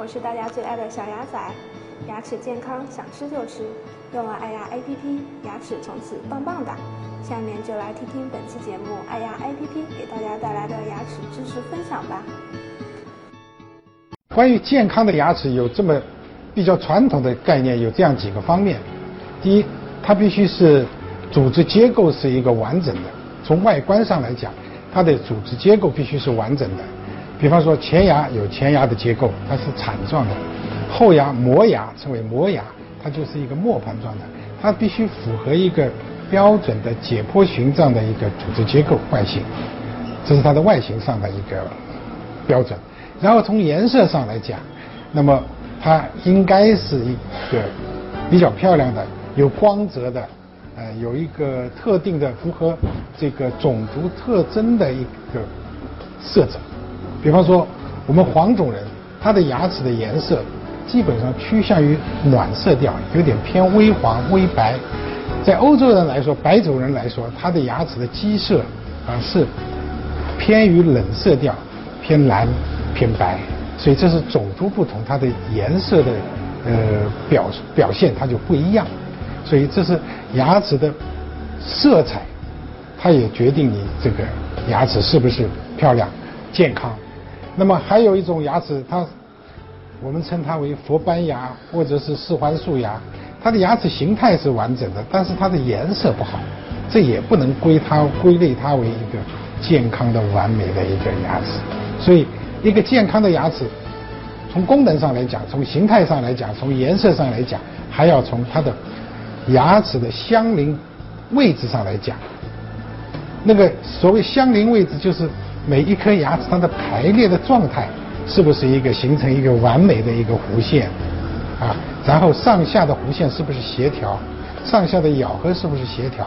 我是大家最爱的小牙仔，牙齿健康想吃就吃，用了爱牙 APP，牙齿从此棒棒哒。下面就来听听本期节目爱牙 APP 给大家带来的牙齿知识分享吧。关于健康的牙齿，有这么比较传统的概念，有这样几个方面。第一，它必须是组织结构是一个完整的，从外观上来讲，它的组织结构必须是完整的。比方说前牙有前牙的结构，它是铲状的；后牙磨牙称为磨牙，它就是一个磨盘状的。它必须符合一个标准的解剖形状的一个组织结构外形，这是它的外形上的一个标准。然后从颜色上来讲，那么它应该是一个比较漂亮的、有光泽的，呃，有一个特定的符合这个种族特征的一个色泽。比方说，我们黄种人，他的牙齿的颜色基本上趋向于暖色调，有点偏微黄、微白。在欧洲人来说，白种人来说，他的牙齿的基色啊是偏于冷色调，偏蓝、偏白。所以这是种族不同，它的颜色的呃表表现它就不一样。所以这是牙齿的色彩，它也决定你这个牙齿是不是漂亮、健康。那么还有一种牙齿，它我们称它为佛斑牙或者是四环素牙，它的牙齿形态是完整的，但是它的颜色不好，这也不能归它归类它为一个健康的完美的一个牙齿。所以，一个健康的牙齿，从功能上来讲，从形态上来讲，从颜色上来讲，还要从它的牙齿的相邻位置上来讲。那个所谓相邻位置就是。每一颗牙齿它的排列的状态是不是一个形成一个完美的一个弧线啊？然后上下的弧线是不是协调？上下的咬合是不是协调？